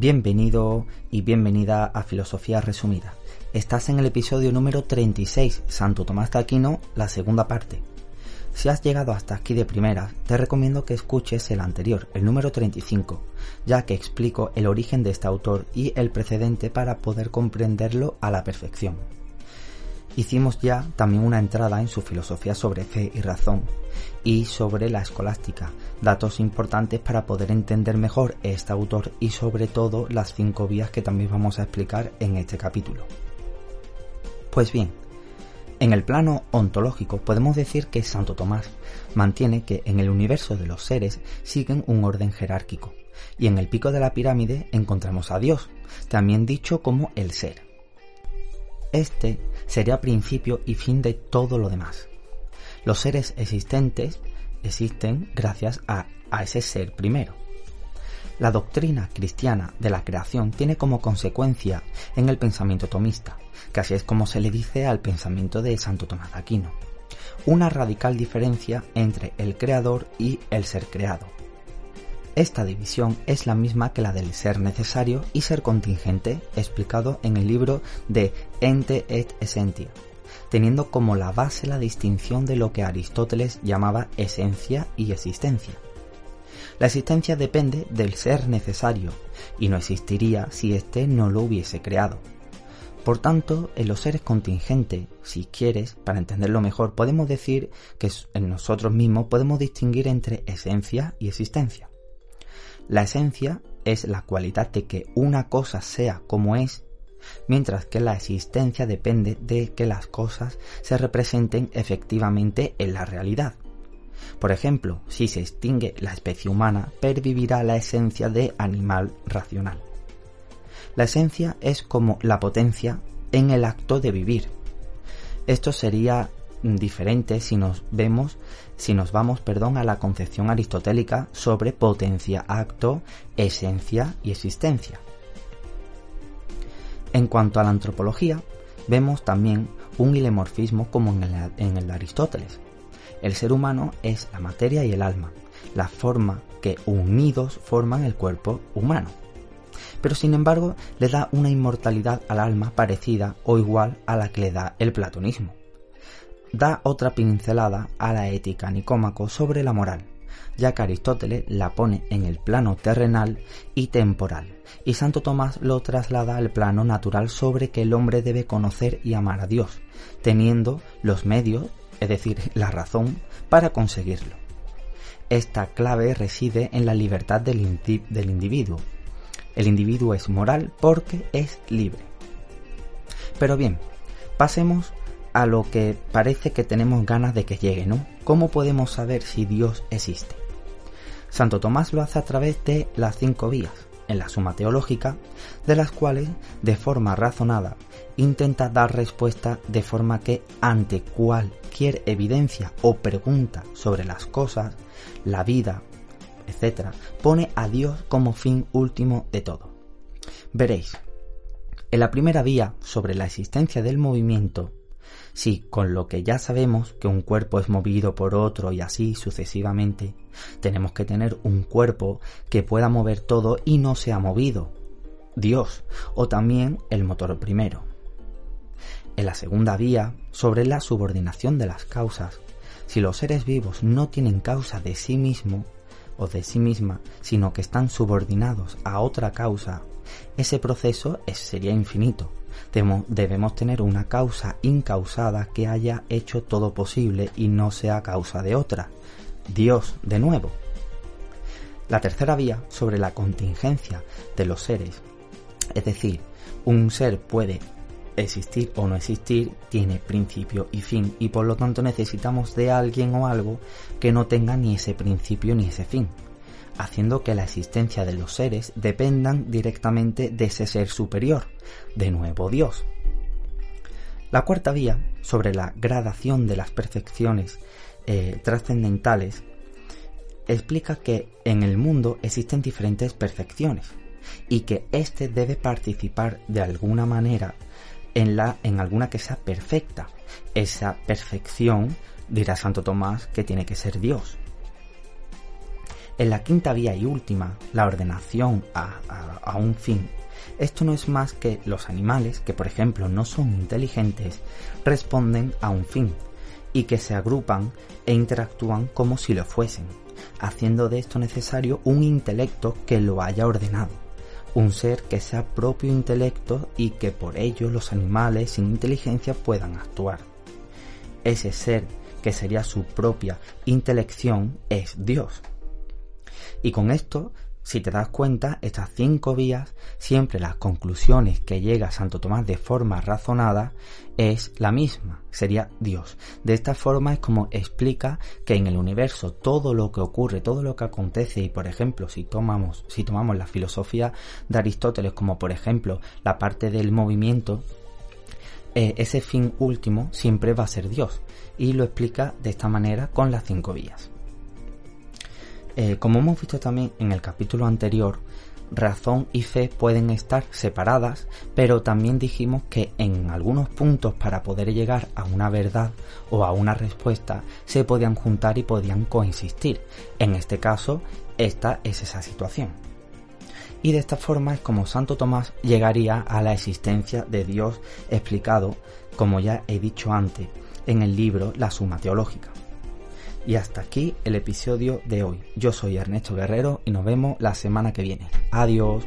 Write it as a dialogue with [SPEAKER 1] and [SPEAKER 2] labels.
[SPEAKER 1] Bienvenido y bienvenida a Filosofía Resumida. Estás en el episodio número 36, Santo Tomás de Aquino, la segunda parte. Si has llegado hasta aquí de primera, te recomiendo que escuches el anterior, el número 35, ya que explico el origen de este autor y el precedente para poder comprenderlo a la perfección. Hicimos ya también una entrada en su filosofía sobre fe y razón y sobre la escolástica, datos importantes para poder entender mejor este autor y sobre todo las cinco vías que también vamos a explicar en este capítulo. Pues bien, en el plano ontológico podemos decir que Santo Tomás mantiene que en el universo de los seres siguen un orden jerárquico y en el pico de la pirámide encontramos a Dios, también dicho como el ser. Este sería principio y fin de todo lo demás. Los seres existentes existen gracias a, ese ser primero. La doctrina cristiana de la creación tiene como consecuencia en el pensamiento tomista, que así es como se le dice al pensamiento de Santo Tomás de Aquino, una radical diferencia entre el creador y el ser creado. Esta división es la misma que la del ser necesario y ser contingente explicado en el libro de Ente et Essentia, teniendo como la base la distinción de lo que Aristóteles llamaba esencia y existencia. La existencia depende del ser necesario y no existiría si éste no lo hubiese creado. Por tanto, en los seres contingentes, si quieres, para entenderlo mejor, podemos decir que en nosotros mismos podemos distinguir entre esencia y existencia. La esencia es la cualidad de que una cosa sea como es, mientras que la existencia depende de que las cosas se representen efectivamente en la realidad. Por ejemplo, si se extingue la especie humana, pervivirá la esencia de animal racional. La esencia es como la potencia en el acto de vivir. Esto sería diferente si nos vemos si nos vamos, perdón, a la concepción aristotélica sobre potencia, acto, esencia y existencia. En cuanto a la antropología, vemos también un ilemorfismo como en el, en el de Aristóteles. El ser humano es la materia y el alma, la forma que unidos forman el cuerpo humano. Pero sin embargo le da una inmortalidad al alma parecida o igual a la que le da el platonismo da otra pincelada a la ética nicómaco sobre la moral, ya que Aristóteles la pone en el plano terrenal y temporal, y Santo Tomás lo traslada al plano natural sobre que el hombre debe conocer y amar a Dios, teniendo los medios, es decir, la razón, para conseguirlo. Esta clave reside en la libertad del, del individuo. El individuo es moral porque es libre. Pero bien, pasemos a lo que parece que tenemos ganas de que llegue, ¿no? ¿Cómo podemos saber si Dios existe? Santo Tomás lo hace a través de las cinco vías, en la suma teológica, de las cuales, de forma razonada, intenta dar respuesta de forma que ante cualquier evidencia o pregunta sobre las cosas, la vida, etc., pone a Dios como fin último de todo. Veréis, en la primera vía sobre la existencia del movimiento si con lo que ya sabemos que un cuerpo es movido por otro y así sucesivamente, tenemos que tener un cuerpo que pueda mover todo y no sea movido. Dios o también el motor primero. En la segunda vía, sobre la subordinación de las causas, si los seres vivos no tienen causa de sí mismo o de sí misma, sino que están subordinados a otra causa, ese proceso sería infinito debemos tener una causa incausada que haya hecho todo posible y no sea causa de otra. Dios, de nuevo. La tercera vía sobre la contingencia de los seres, es decir, un ser puede existir o no existir, tiene principio y fin y por lo tanto necesitamos de alguien o algo que no tenga ni ese principio ni ese fin, haciendo que la existencia de los seres dependan directamente de ese ser superior, de nuevo Dios. La cuarta vía, sobre la gradación de las perfecciones eh, trascendentales, explica que en el mundo existen diferentes perfecciones y que éste debe participar de alguna manera en, la, en alguna que sea perfecta. Esa perfección, dirá Santo Tomás, que tiene que ser Dios. En la quinta vía y última, la ordenación a, un fin. Esto no es más que los animales, que por ejemplo no son inteligentes, responden a un fin y que se agrupan e interactúan como si lo fuesen, haciendo de esto necesario un intelecto que lo haya ordenado un ser que sea propio intelecto y que por ello los animales sin inteligencia puedan actuar. Ese ser que sería su propia intelección es Dios. Y con esto si te das cuenta, estas cinco vías, siempre las conclusiones que llega Santo Tomás de forma razonada es la misma, sería Dios. De esta forma es como explica que en el universo todo lo que ocurre, todo lo que acontece, y por ejemplo, si tomamos, si tomamos la filosofía de Aristóteles como por ejemplo la parte del movimiento, eh, ese fin último siempre va a ser Dios. Y lo explica de esta manera con las cinco vías. Eh, como hemos visto también en el capítulo anterior, razón y fe pueden estar separadas, pero también dijimos que en algunos puntos para poder llegar a una verdad o a una respuesta se podían juntar y podían coexistir. En este caso, esta es esa situación. Y de esta forma es como Santo Tomás llegaría a la existencia de Dios explicado, como ya he dicho antes, en el libro La Suma Teológica. Y hasta aquí el episodio de hoy. Yo soy Ernesto Guerrero y nos vemos la semana que viene. Adiós.